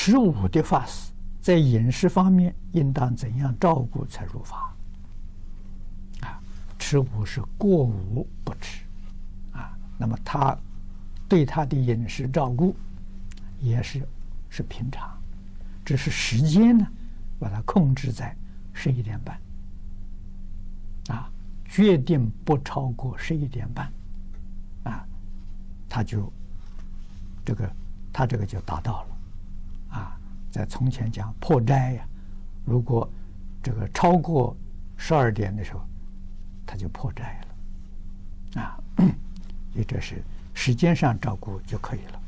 持午的法师在饮食方面应当怎样照顾才入法？啊，持午是过午不吃，啊，那么他对他的饮食照顾也是是平常，只是时间呢，把它控制在十一点半，啊，决定不超过十一点半，啊，他就这个他这个就达到了。在从前讲破斋呀，如果这个超过十二点的时候，他就破斋了，啊，也这是时间上照顾就可以了。